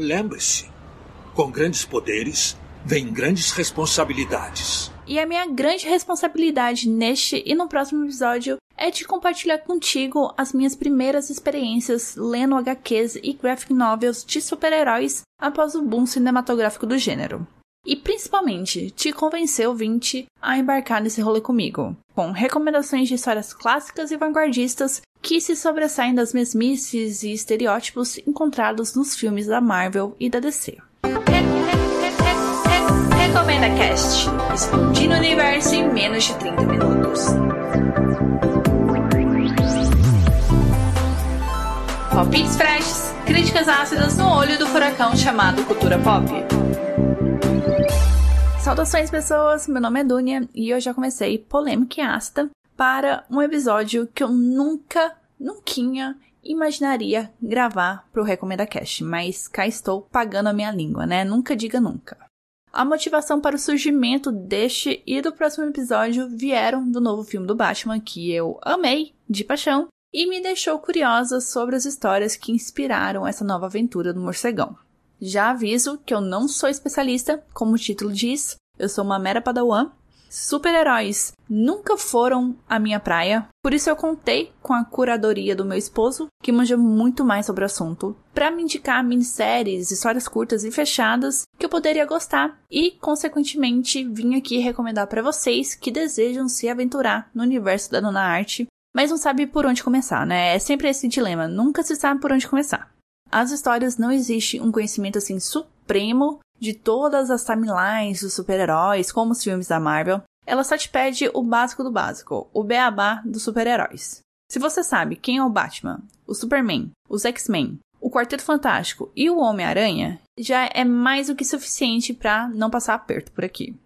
Lembre-se, com grandes poderes vem grandes responsabilidades. E a minha grande responsabilidade neste e no próximo episódio é de compartilhar contigo as minhas primeiras experiências lendo HQs e graphic novels de super-heróis após o boom cinematográfico do gênero. E principalmente, te convencer, ouvinte, a embarcar nesse rolê comigo, com recomendações de histórias clássicas e vanguardistas que se sobressaem das mesmices e estereótipos encontrados nos filmes da Marvel e da DC. Recomenda Cast, explodindo o universo em menos de 30 minutos. Palpites freshes, críticas ácidas no olho do furacão chamado cultura pop. Saudações pessoas, meu nome é Dunia e eu já comecei polêmica e ácida para um episódio que eu nunca, nunca imaginaria gravar pro Recomenda Cast, mas cá estou pagando a minha língua, né? Nunca diga nunca. A motivação para o surgimento deste e do próximo episódio vieram do novo filme do Batman que eu amei de paixão e me deixou curiosa sobre as histórias que inspiraram essa nova aventura do morcegão. Já aviso que eu não sou especialista, como o título diz, eu sou uma mera padawan. Super-heróis nunca foram a minha praia, por isso eu contei com a curadoria do meu esposo, que manja muito mais sobre o assunto, para me indicar minisséries, histórias curtas e fechadas que eu poderia gostar e, consequentemente, vim aqui recomendar para vocês que desejam se aventurar no universo da Dona Arte mas não sabe por onde começar, né? É sempre esse dilema, nunca se sabe por onde começar. As histórias não existe um conhecimento assim supremo de todas as timelines dos super-heróis, como os filmes da Marvel. Ela só te pede o básico do básico, o beabá dos super-heróis. Se você sabe quem é o Batman, o Superman, os X-Men, o Quarteto Fantástico e o Homem-Aranha, já é mais do que suficiente para não passar aperto por aqui.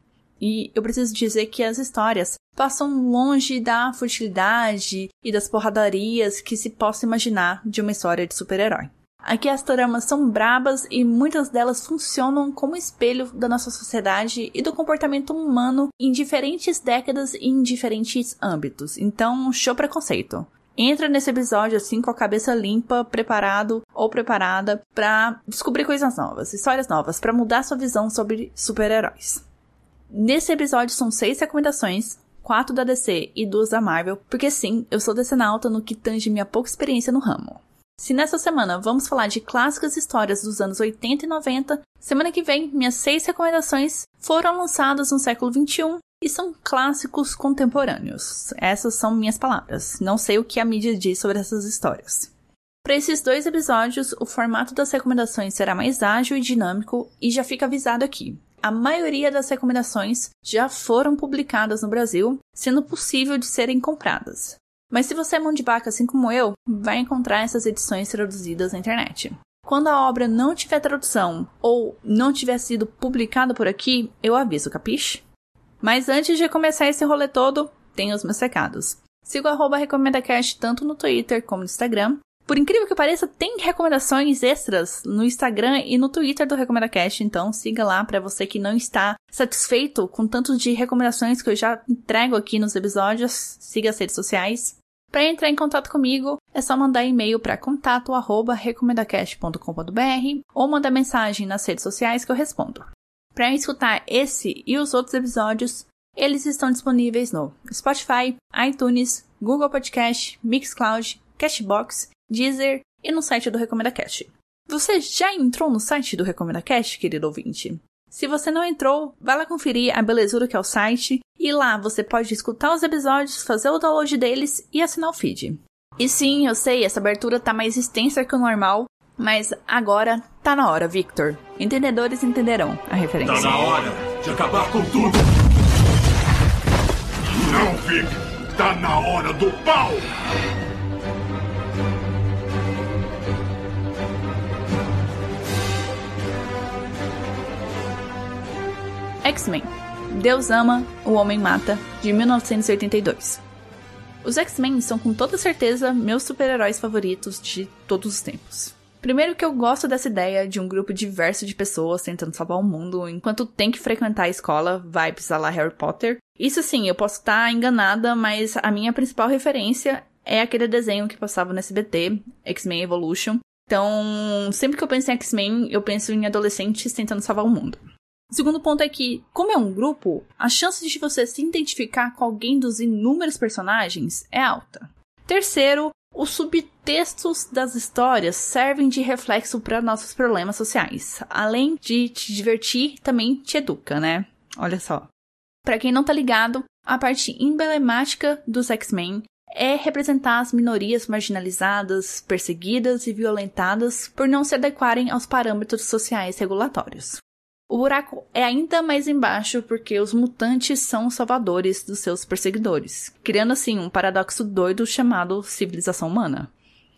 E eu preciso dizer que as histórias passam longe da futilidade e das porradarias que se possa imaginar de uma história de super-herói. Aqui as tramas são brabas e muitas delas funcionam como espelho da nossa sociedade e do comportamento humano em diferentes décadas e em diferentes âmbitos. Então, show preconceito. Entra nesse episódio assim com a cabeça limpa, preparado ou preparada para descobrir coisas novas, histórias novas, para mudar sua visão sobre super-heróis. Nesse episódio são seis recomendações, quatro da DC e duas da Marvel, porque sim, eu sou decenalta no que tange minha pouca experiência no ramo. Se nessa semana vamos falar de clássicas histórias dos anos 80 e 90, semana que vem minhas seis recomendações foram lançadas no século 21 e são clássicos contemporâneos. Essas são minhas palavras. Não sei o que a mídia diz sobre essas histórias. Para esses dois episódios, o formato das recomendações será mais ágil e dinâmico e já fica avisado aqui a maioria das recomendações já foram publicadas no Brasil, sendo possível de serem compradas. Mas se você é mão de vaca assim como eu, vai encontrar essas edições traduzidas na internet. Quando a obra não tiver tradução ou não tiver sido publicada por aqui, eu aviso, capiche? Mas antes de começar esse rolê todo, tem os meus recados. Siga o RecomendaCast tanto no Twitter como no Instagram por incrível que pareça, tem recomendações extras no Instagram e no Twitter do Recomenda Cast, então siga lá para você que não está satisfeito com tanto de recomendações que eu já entrego aqui nos episódios. Siga as redes sociais. Para entrar em contato comigo, é só mandar e-mail para contato@recomendacast.com.br ou mandar mensagem nas redes sociais que eu respondo. Para escutar esse e os outros episódios, eles estão disponíveis no Spotify, iTunes, Google Podcast, Mixcloud, Cashbox Deezer e no site do Recomenda Cast. Você já entrou no site do Recomenda Cast, querido ouvinte? Se você não entrou, vai lá conferir a belezura que é o site e lá você pode escutar os episódios, fazer o download deles e assinar o feed. E sim, eu sei, essa abertura tá mais extensa que o normal, mas agora tá na hora, Victor. Entendedores entenderão a referência. Tá na hora de acabar com tudo! Não, Vic! Tá na hora do pau! X-Men. Deus ama, o homem mata, de 1982. Os X-Men são com toda certeza meus super-heróis favoritos de todos os tempos. Primeiro que eu gosto dessa ideia de um grupo diverso de pessoas tentando salvar o mundo enquanto tem que frequentar a escola, vibes a lá Harry Potter. Isso sim, eu posso estar enganada, mas a minha principal referência é aquele desenho que passava no SBT, X-Men Evolution, Então, sempre que eu penso em X-Men, eu penso em adolescentes tentando salvar o mundo. O segundo ponto é que, como é um grupo, a chance de você se identificar com alguém dos inúmeros personagens é alta. Terceiro, os subtextos das histórias servem de reflexo para nossos problemas sociais. Além de te divertir, também te educa, né? Olha só. Para quem não tá ligado, a parte emblemática dos X-Men é representar as minorias marginalizadas, perseguidas e violentadas por não se adequarem aos parâmetros sociais regulatórios. O buraco é ainda mais embaixo porque os mutantes são os salvadores dos seus perseguidores, criando assim um paradoxo doido chamado civilização humana.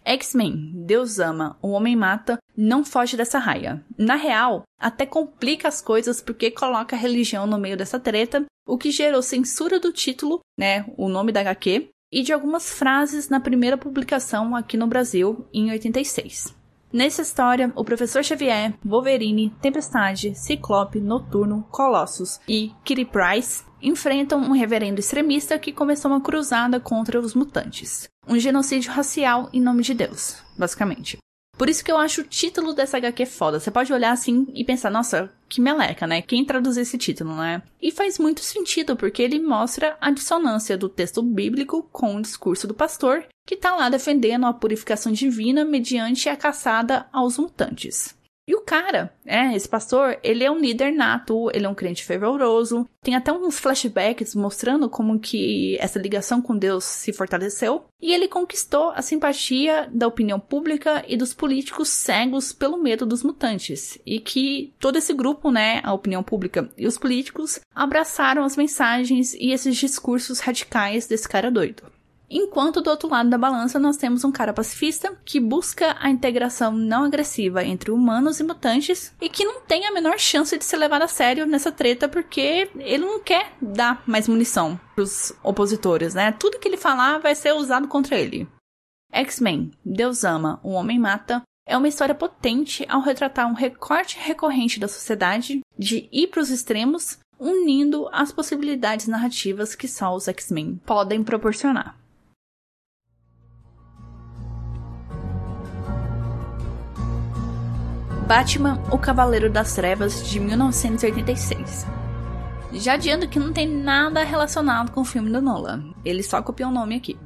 X-Men, Deus ama, o homem mata, não foge dessa raia. Na real, até complica as coisas porque coloca a religião no meio dessa treta, o que gerou censura do título, né, o nome da HQ, e de algumas frases na primeira publicação aqui no Brasil, em 86. Nessa história, o Professor Xavier, Wolverine, Tempestade, Ciclope, Noturno, Colossus e Kitty Pryce enfrentam um reverendo extremista que começou uma cruzada contra os mutantes. Um genocídio racial em nome de Deus, basicamente. Por isso que eu acho o título dessa HQ foda. Você pode olhar assim e pensar, nossa, que meleca, né? Quem traduziu esse título, né? E faz muito sentido, porque ele mostra a dissonância do texto bíblico com o discurso do pastor, que tá lá defendendo a purificação divina mediante a caçada aos mutantes. E o cara, é, esse pastor, ele é um líder nato, ele é um crente fervoroso, tem até uns flashbacks mostrando como que essa ligação com Deus se fortaleceu, e ele conquistou a simpatia da opinião pública e dos políticos cegos pelo medo dos mutantes, e que todo esse grupo, né, a opinião pública e os políticos, abraçaram as mensagens e esses discursos radicais desse cara doido. Enquanto do outro lado da balança nós temos um cara pacifista que busca a integração não agressiva entre humanos e mutantes e que não tem a menor chance de ser levado a sério nessa treta porque ele não quer dar mais munição pros opositores, né? Tudo que ele falar vai ser usado contra ele. X-Men, Deus ama, o homem mata, é uma história potente ao retratar um recorte recorrente da sociedade de ir para os extremos, unindo as possibilidades narrativas que só os X-Men podem proporcionar. Batman, o Cavaleiro das Trevas, de 1986. Já adianto que não tem nada relacionado com o filme do Nolan, ele só copiou o nome aqui.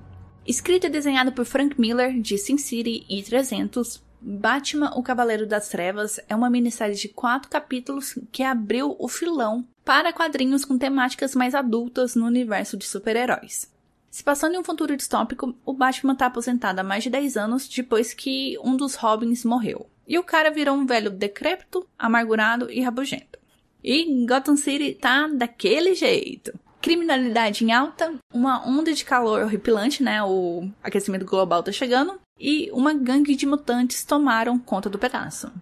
Escrito e desenhado por Frank Miller, de Sin City e 300, Batman, o Cavaleiro das Trevas é uma minissérie de quatro capítulos que abriu o filão para quadrinhos com temáticas mais adultas no universo de super-heróis. Se passando em um futuro distópico, o Batman está aposentado há mais de 10 anos depois que um dos Robins morreu. E o cara virou um velho decrépito, amargurado e rabugento. E Gotham City tá daquele jeito. Criminalidade em alta, uma onda de calor horripilante, né? O aquecimento global tá chegando. E uma gangue de mutantes tomaram conta do pedaço.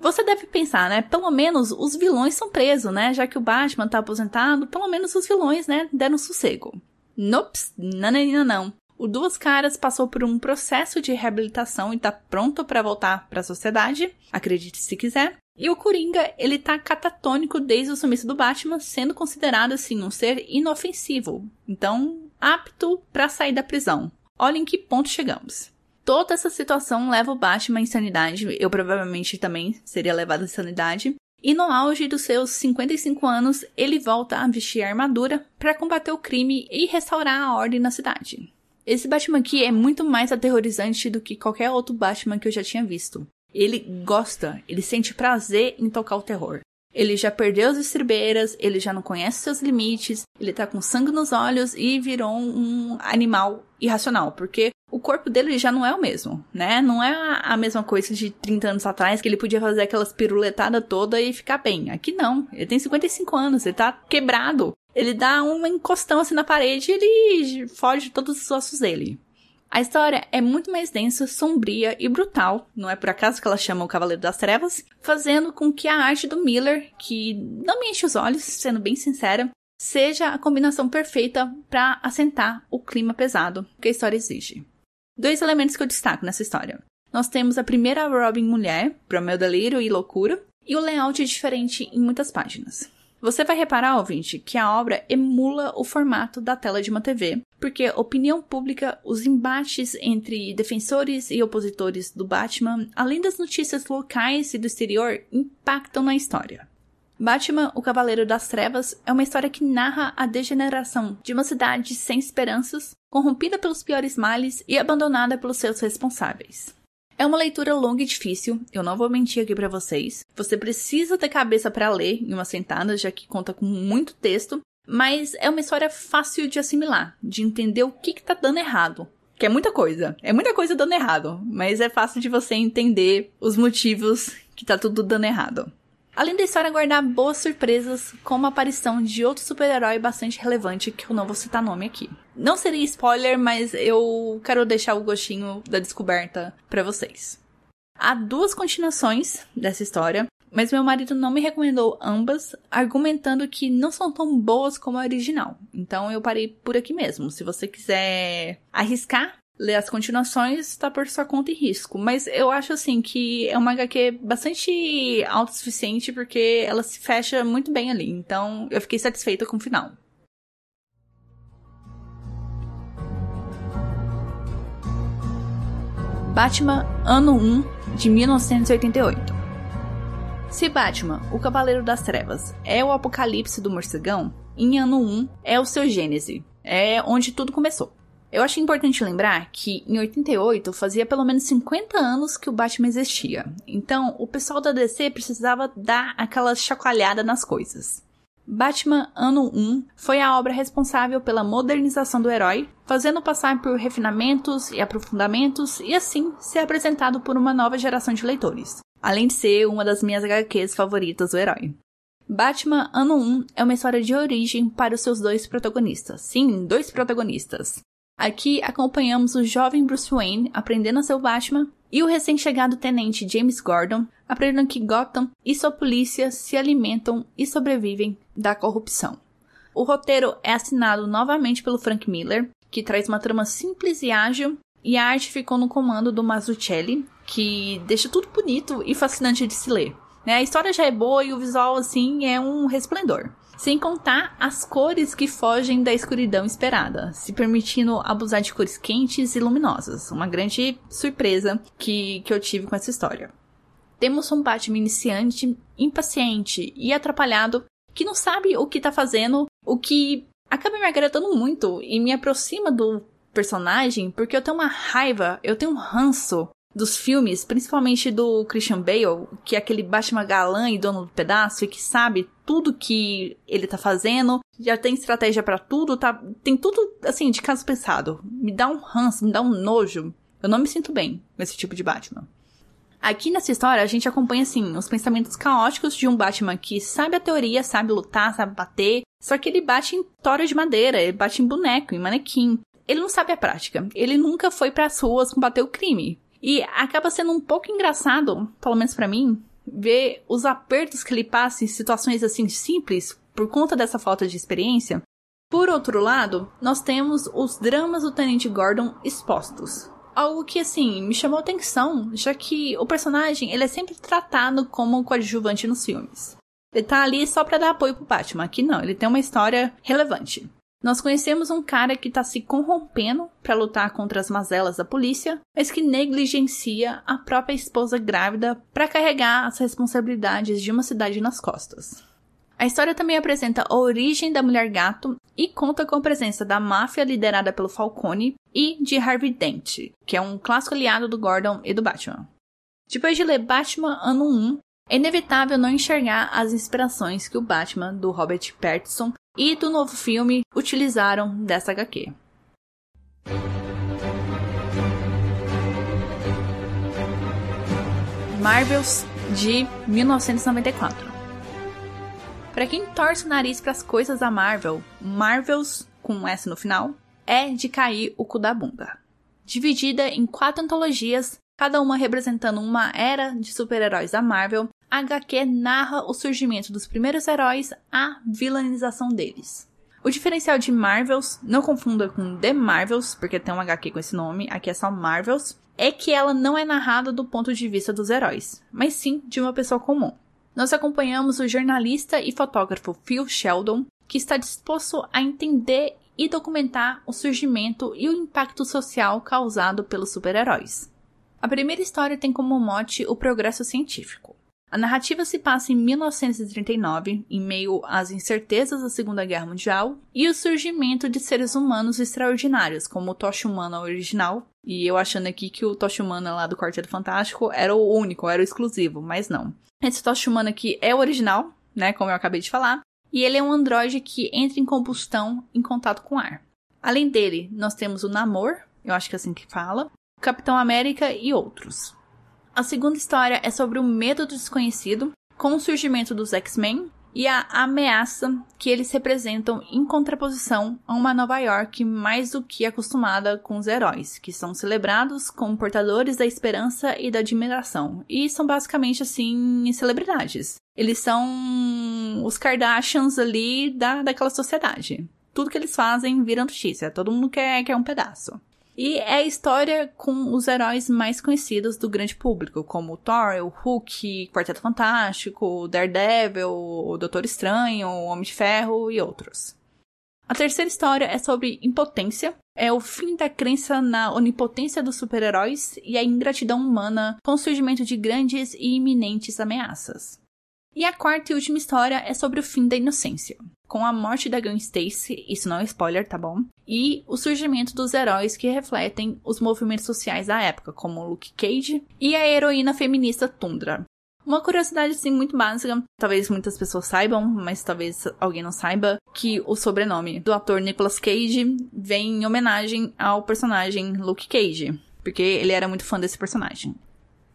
Você deve pensar, né? Pelo menos os vilões são presos, né? Já que o Batman tá aposentado, pelo menos os vilões, né? Deram sossego. Nops, não, não, não. O Duas Caras passou por um processo de reabilitação e tá pronto para voltar para a sociedade, acredite se quiser. E o Coringa, ele tá catatônico desde o sumiço do Batman, sendo considerado assim um ser inofensivo, então apto para sair da prisão. Olha em que ponto chegamos. Toda essa situação leva o Batman à insanidade, eu provavelmente também seria levado à insanidade, e no auge dos seus 55 anos, ele volta a vestir a armadura para combater o crime e restaurar a ordem na cidade. Esse Batman aqui é muito mais aterrorizante do que qualquer outro Batman que eu já tinha visto. Ele gosta, ele sente prazer em tocar o terror. Ele já perdeu as estribeiras, ele já não conhece seus limites, ele tá com sangue nos olhos e virou um animal irracional, porque o corpo dele já não é o mesmo, né? Não é a mesma coisa de 30 anos atrás que ele podia fazer aquelas piruletadas toda e ficar bem. Aqui não, ele tem 55 anos, ele tá quebrado. Ele dá uma encostão assim na parede e ele foge todos os ossos dele. A história é muito mais densa, sombria e brutal, não é por acaso que ela chama o Cavaleiro das Trevas, fazendo com que a arte do Miller, que não me enche os olhos, sendo bem sincera, seja a combinação perfeita para assentar o clima pesado que a história exige. Dois elementos que eu destaco nessa história. Nós temos a primeira Robin mulher, para meu delírio e loucura, e o layout diferente em muitas páginas. Você vai reparar, ouvinte, que a obra emula o formato da tela de uma TV, porque a opinião pública, os embates entre defensores e opositores do Batman, além das notícias locais e do exterior, impactam na história. Batman, o Cavaleiro das Trevas, é uma história que narra a degeneração de uma cidade sem esperanças, corrompida pelos piores males e abandonada pelos seus responsáveis. É uma leitura longa e difícil, eu não vou mentir aqui para vocês. Você precisa ter cabeça para ler em uma sentada, já que conta com muito texto, mas é uma história fácil de assimilar, de entender o que, que tá dando errado. Que é muita coisa, é muita coisa dando errado, mas é fácil de você entender os motivos que tá tudo dando errado. Além da história guardar boas surpresas, como a aparição de outro super-herói bastante relevante que eu não vou citar nome aqui. Não seria spoiler, mas eu quero deixar o gostinho da descoberta para vocês. Há duas continuações dessa história, mas meu marido não me recomendou ambas, argumentando que não são tão boas como a original. Então eu parei por aqui mesmo. Se você quiser arriscar, ler as continuações tá por sua conta e risco. Mas eu acho assim que é uma HQ bastante autossuficiente porque ela se fecha muito bem ali. Então eu fiquei satisfeita com o final. Batman Ano 1 de 1988 Se Batman, o Cavaleiro das Trevas, é o apocalipse do morcegão, em Ano 1 é o seu gênese, é onde tudo começou. Eu acho importante lembrar que em 88 fazia pelo menos 50 anos que o Batman existia. Então, o pessoal da DC precisava dar aquela chacoalhada nas coisas. Batman Ano 1 foi a obra responsável pela modernização do herói, fazendo passar por refinamentos e aprofundamentos e assim ser apresentado por uma nova geração de leitores, além de ser uma das minhas HQs favoritas do herói. Batman Ano 1 é uma história de origem para os seus dois protagonistas. Sim, dois protagonistas. Aqui acompanhamos o jovem Bruce Wayne aprendendo a ser o Batman e o recém-chegado tenente James Gordon aprendendo que Gotham e sua polícia se alimentam e sobrevivem da corrupção. O roteiro é assinado novamente pelo Frank Miller, que traz uma trama simples e ágil, e a arte ficou no comando do Mazzucchelli, que deixa tudo bonito e fascinante de se ler. Né? A história já é boa e o visual, assim, é um resplendor sem contar as cores que fogem da escuridão esperada, se permitindo abusar de cores quentes e luminosas. Uma grande surpresa que, que eu tive com essa história. Temos um Batman iniciante, impaciente e atrapalhado, que não sabe o que tá fazendo, o que acaba me agradando muito e me aproxima do personagem, porque eu tenho uma raiva, eu tenho um ranço dos filmes, principalmente do Christian Bale, que é aquele Batman galã e dono do pedaço e que sabe tudo que ele tá fazendo, já tem estratégia para tudo, tá, tem tudo assim de caso pensado. Me dá um ranço, me dá um nojo. Eu não me sinto bem com esse tipo de Batman. Aqui nessa história a gente acompanha assim os pensamentos caóticos de um Batman que sabe a teoria, sabe lutar, sabe bater, só que ele bate em tora de madeira, ele bate em boneco, em manequim. Ele não sabe a prática. Ele nunca foi para as ruas combater o crime. E acaba sendo um pouco engraçado, pelo menos para mim, ver os apertos que ele passa em situações assim simples por conta dessa falta de experiência. Por outro lado, nós temos os dramas do Tenente Gordon expostos. Algo que, assim, me chamou atenção, já que o personagem ele é sempre tratado como um coadjuvante nos filmes. Ele tá ali só para dar apoio pro Batman. Aqui não, ele tem uma história relevante. Nós conhecemos um cara que está se corrompendo para lutar contra as mazelas da polícia, mas que negligencia a própria esposa grávida para carregar as responsabilidades de uma cidade nas costas. A história também apresenta a origem da mulher gato e conta com a presença da máfia liderada pelo Falcone e de Harvey Dent, que é um clássico aliado do Gordon e do Batman. Depois de ler Batman Ano 1, é inevitável não enxergar as inspirações que o Batman do Robert Pattinson e do novo filme utilizaram dessa HQ. Marvels de 1994. Para quem torce o nariz para as coisas da Marvel, Marvels com um S no final é de cair o cu da bunda. Dividida em quatro antologias, cada uma representando uma era de super-heróis da Marvel, HQ narra o surgimento dos primeiros heróis, a vilanização deles. O diferencial de Marvels, não confunda com The Marvels, porque tem um HQ com esse nome, aqui é só Marvels, é que ela não é narrada do ponto de vista dos heróis, mas sim de uma pessoa comum. nós acompanhamos o jornalista e fotógrafo Phil Sheldon, que está disposto a entender e documentar o surgimento e o impacto social causado pelos super-heróis. A primeira história tem como mote o progresso científico. A narrativa se passa em 1939, em meio às incertezas da Segunda Guerra Mundial e o surgimento de seres humanos extraordinários, como o Tocha Humana original. E eu achando aqui que o Tocha Humana lá do Quarteto Fantástico era o único, era o exclusivo, mas não. Esse Tocha Humana aqui é o original, né, como eu acabei de falar, e ele é um androide que entra em combustão em contato com ar. Além dele, nós temos o Namor, eu acho que é assim que fala, o Capitão América e outros. A segunda história é sobre o medo do desconhecido, com o surgimento dos X-Men e a ameaça que eles representam em contraposição a uma Nova York mais do que acostumada com os heróis, que são celebrados como portadores da esperança e da admiração, e são basicamente assim celebridades. Eles são os Kardashians ali da, daquela sociedade. Tudo que eles fazem vira notícia, todo mundo quer, quer um pedaço. E é a história com os heróis mais conhecidos do grande público, como o Thor, o Hulk, Quarteto Fantástico, Daredevil, o Doutor Estranho, o Homem de Ferro e outros. A terceira história é sobre impotência. É o fim da crença na onipotência dos super-heróis e a ingratidão humana com o surgimento de grandes e iminentes ameaças. E a quarta e última história é sobre o fim da inocência, com a morte da Gwen Stacy, isso não é spoiler, tá bom? E o surgimento dos heróis que refletem os movimentos sociais da época, como Luke Cage e a heroína feminista Tundra. Uma curiosidade assim muito básica, talvez muitas pessoas saibam, mas talvez alguém não saiba, que o sobrenome do ator Nicolas Cage vem em homenagem ao personagem Luke Cage, porque ele era muito fã desse personagem.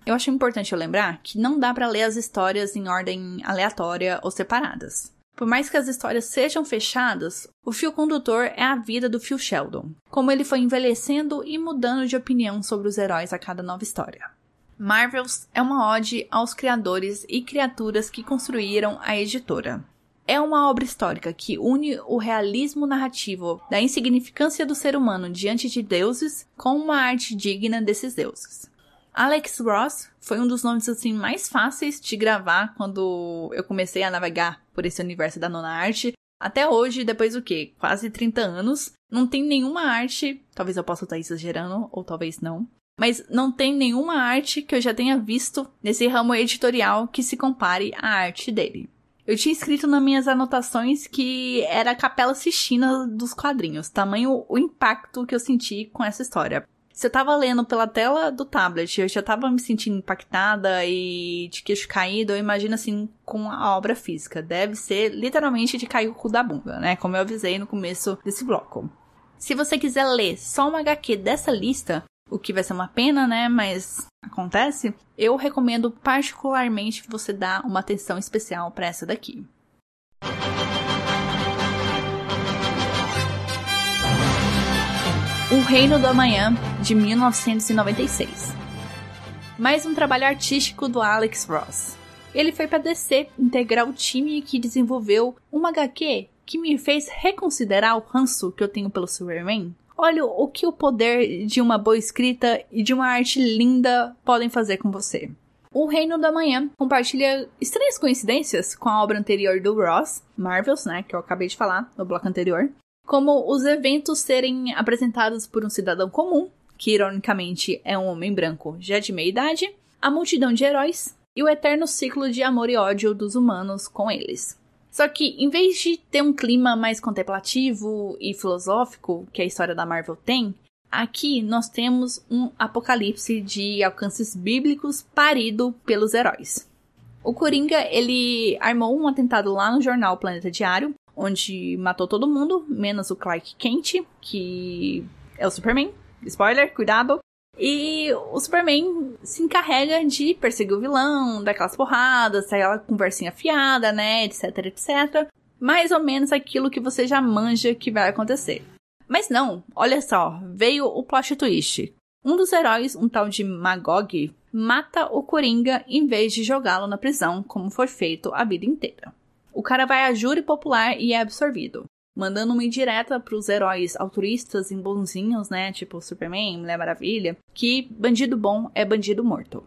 Eu acho importante eu lembrar que não dá para ler as histórias em ordem aleatória ou separadas. Por mais que as histórias sejam fechadas, o fio condutor é a vida do Phil Sheldon, como ele foi envelhecendo e mudando de opinião sobre os heróis a cada nova história. Marvels é uma ode aos criadores e criaturas que construíram a editora. É uma obra histórica que une o realismo narrativo da insignificância do ser humano diante de deuses com uma arte digna desses deuses. Alex Ross foi um dos nomes assim mais fáceis de gravar quando eu comecei a navegar por esse universo da nona arte. Até hoje, depois do que? Quase 30 anos, não tem nenhuma arte, talvez eu possa estar exagerando ou talvez não, mas não tem nenhuma arte que eu já tenha visto nesse ramo editorial que se compare à arte dele. Eu tinha escrito nas minhas anotações que era a Capela Sistina dos quadrinhos, tamanho o impacto que eu senti com essa história. Eu tava lendo pela tela do tablet, eu já tava me sentindo impactada e de queixo caído, eu imagino assim com a obra física. Deve ser literalmente de cair o cu da bunda, né? Como eu avisei no começo desse bloco. Se você quiser ler só uma HQ dessa lista, o que vai ser uma pena, né? Mas acontece. Eu recomendo particularmente que você dá uma atenção especial para essa daqui. O Reino do Amanhã, de 1996. Mais um trabalho artístico do Alex Ross. Ele foi para DC integrar o time que desenvolveu uma HQ que me fez reconsiderar o ranço que eu tenho pelo Superman. Olha o que o poder de uma boa escrita e de uma arte linda podem fazer com você. O Reino do Amanhã compartilha estranhas coincidências com a obra anterior do Ross, Marvels, né, que eu acabei de falar no bloco anterior, como os eventos serem apresentados por um cidadão comum, que ironicamente é um homem branco já de meia idade, a multidão de heróis e o eterno ciclo de amor e ódio dos humanos com eles. Só que, em vez de ter um clima mais contemplativo e filosófico que a história da Marvel tem, aqui nós temos um apocalipse de alcances bíblicos parido pelos heróis. O Coringa, ele armou um atentado lá no jornal Planeta Diário, onde matou todo mundo, menos o Clark Kent, que é o Superman. Spoiler, cuidado. E o Superman se encarrega de perseguir o vilão, daquelas porradas, aquela conversinha fiada, né, etc, etc. Mais ou menos aquilo que você já manja que vai acontecer. Mas não, olha só, veio o plot twist. Um dos heróis, um tal de Magog, mata o Coringa em vez de jogá-lo na prisão, como foi feito a vida inteira o cara vai a júri popular e é absorvido. Mandando uma indireta pros heróis altruístas e bonzinhos, né? Tipo Superman, Mulher Maravilha, que bandido bom é bandido morto.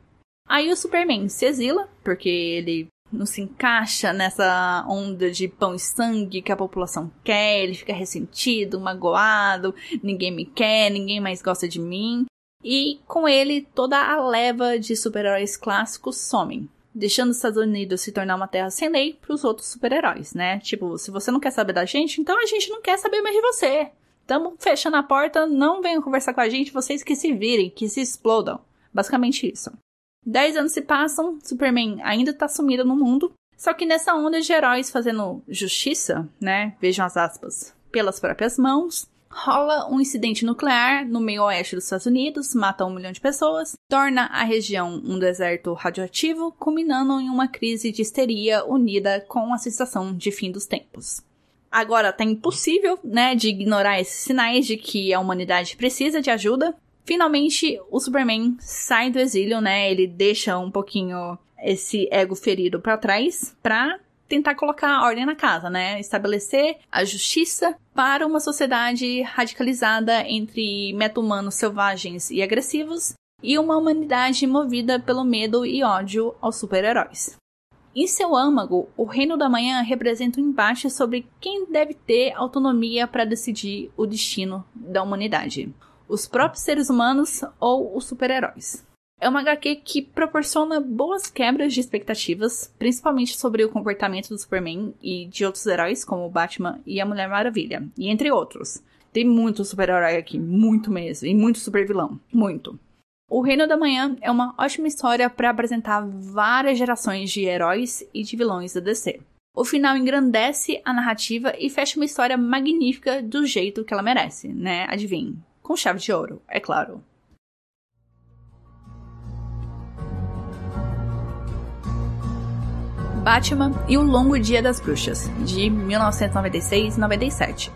Aí o Superman se exila, porque ele não se encaixa nessa onda de pão e sangue que a população quer, ele fica ressentido, magoado, ninguém me quer, ninguém mais gosta de mim. E com ele, toda a leva de super-heróis clássicos somem, deixando os Estados Unidos se tornar uma terra sem lei para os outros super-heróis, né? Tipo, se você não quer saber da gente, então a gente não quer saber mais de você. Tamo fechando a porta, não venham conversar com a gente, vocês que se virem, que se explodam. Basicamente isso. Dez anos se passam, Superman ainda tá sumido no mundo, só que nessa onda de heróis fazendo justiça, né? Vejam as aspas, pelas próprias mãos, rola um incidente nuclear no meio oeste dos Estados Unidos, mata um milhão de pessoas, torna a região um deserto radioativo, culminando em uma crise de histeria unida com a sensação de fim dos tempos. Agora tá impossível, né, de ignorar esses sinais de que a humanidade precisa de ajuda. Finalmente, o Superman sai do exílio, né? Ele deixa um pouquinho esse ego ferido para trás para tentar colocar ordem na casa, né? Estabelecer a justiça para uma sociedade radicalizada entre meta-humanos selvagens e agressivos e uma humanidade movida pelo medo e ódio aos super-heróis. Em seu âmago, o Reino da Manhã representa um embate sobre quem deve ter autonomia para decidir o destino da humanidade: os próprios seres humanos ou os super-heróis. É uma HQ que proporciona boas quebras de expectativas, principalmente sobre o comportamento do Superman e de outros heróis, como o Batman e a Mulher Maravilha, e entre outros. Tem muito super-herói aqui, muito mesmo, e muito super-vilão, muito. O Reino da Manhã é uma ótima história para apresentar várias gerações de heróis e de vilões da DC. O final engrandece a narrativa e fecha uma história magnífica do jeito que ela merece, né? Adivinhe. Com chave de ouro, é claro. Batman e o Longo Dia das Bruxas, de 1996-97.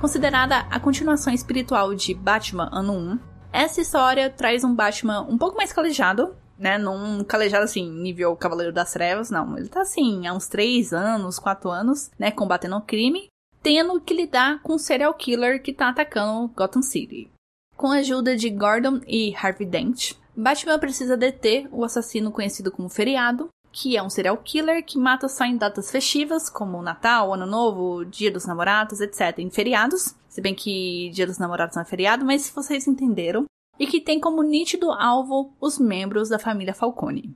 Considerada a continuação espiritual de Batman Ano 1, essa história traz um Batman um pouco mais calejado, né? Não calejado assim, nível Cavaleiro das Trevas, não. Ele tá assim, há uns 3 anos, 4 anos, né? Combatendo o crime, tendo que lidar com um serial killer que tá atacando Gotham City. Com a ajuda de Gordon e Harvey Dent, Batman precisa deter o assassino conhecido como Feriado que é um serial killer que mata só em datas festivas, como Natal, Ano Novo, Dia dos Namorados, etc., em feriados. Se bem que Dia dos Namorados não é feriado, mas vocês entenderam. E que tem como nítido alvo os membros da família Falcone.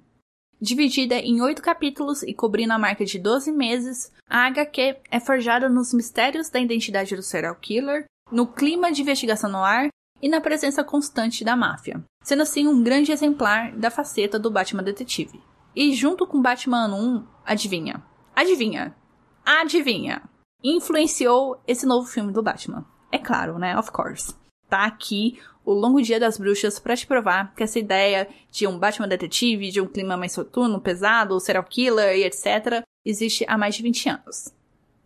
Dividida em oito capítulos e cobrindo a marca de 12 meses, a HQ é forjada nos mistérios da identidade do serial killer, no clima de investigação no ar e na presença constante da máfia, sendo assim um grande exemplar da faceta do Batman detetive. E junto com Batman 1, adivinha? Adivinha? Adivinha? Influenciou esse novo filme do Batman. É claro, né? Of course. Tá aqui o Longo Dia das Bruxas para te provar que essa ideia de um Batman detetive, de um clima mais soturno, pesado, serial killer e etc., existe há mais de 20 anos.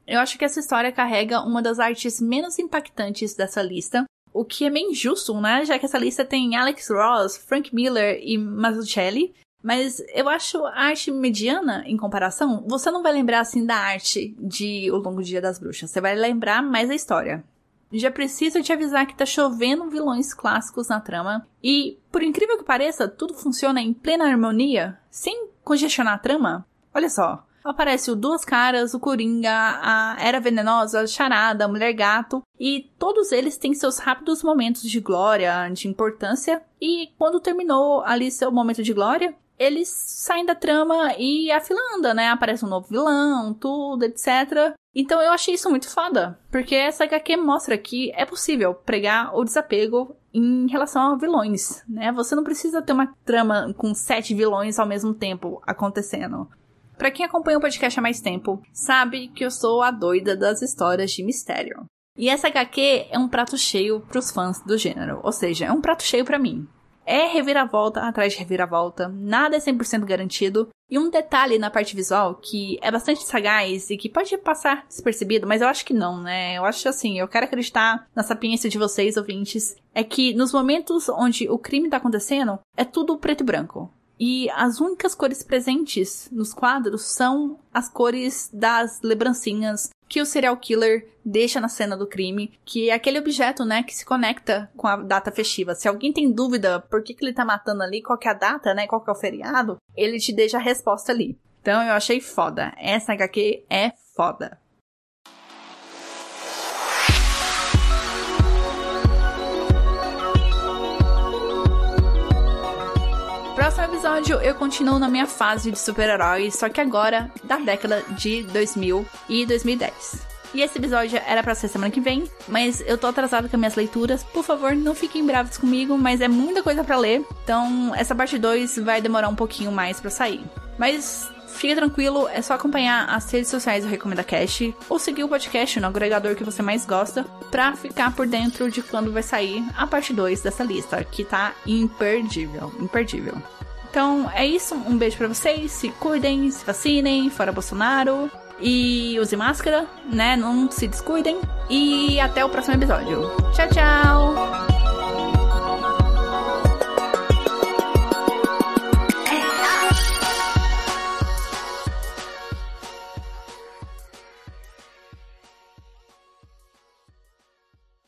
Eu acho que essa história carrega uma das artes menos impactantes dessa lista, o que é meio injusto, né? Já que essa lista tem Alex Ross, Frank Miller e Mazzucchelli, mas eu acho a arte mediana, em comparação, você não vai lembrar assim da arte de O Longo Dia das Bruxas. Você vai lembrar mais da história. Já preciso te avisar que tá chovendo vilões clássicos na trama. E, por incrível que pareça, tudo funciona em plena harmonia, sem congestionar a trama. Olha só. Aparece o Duas Caras, o Coringa, a Era Venenosa, a Charada, a Mulher Gato, e todos eles têm seus rápidos momentos de glória, de importância, e quando terminou ali seu momento de glória, eles saem da trama e a fila anda, né? Aparece um novo vilão, tudo, etc. Então eu achei isso muito foda, porque essa HQ mostra que é possível pregar o desapego em relação a vilões, né? Você não precisa ter uma trama com sete vilões ao mesmo tempo acontecendo. Para quem acompanha o podcast há mais tempo, sabe que eu sou a doida das histórias de mistério. E essa HQ é um prato cheio para os fãs do gênero, ou seja, é um prato cheio para mim. É reviravolta atrás de reviravolta, nada é 100% garantido. E um detalhe na parte visual que é bastante sagaz e que pode passar despercebido, mas eu acho que não, né? Eu acho assim, eu quero acreditar na sapiência de vocês, ouvintes, é que nos momentos onde o crime tá acontecendo, é tudo preto e branco. E as únicas cores presentes nos quadros são as cores das lembrancinhas que o serial killer deixa na cena do crime, que é aquele objeto, né, que se conecta com a data festiva. Se alguém tem dúvida por que, que ele tá matando ali, qual que é a data, né, qual que é o feriado, ele te deixa a resposta ali. Então eu achei foda. Essa HQ é foda. Próximo episódio eu continuo na minha fase de super-herói, só que agora da década de 2000 e 2010. E esse episódio era pra ser semana que vem, mas eu tô atrasado com minhas leituras. Por favor, não fiquem bravos comigo, mas é muita coisa para ler. Então, essa parte 2 vai demorar um pouquinho mais para sair. Mas Fica tranquilo, é só acompanhar as redes sociais do Recomenda Cast ou seguir o podcast no agregador que você mais gosta pra ficar por dentro de quando vai sair a parte 2 dessa lista, que tá imperdível, imperdível. Então é isso, um beijo para vocês, se cuidem, se vacinem, fora Bolsonaro e use máscara, né? Não se descuidem e até o próximo episódio. Tchau, tchau!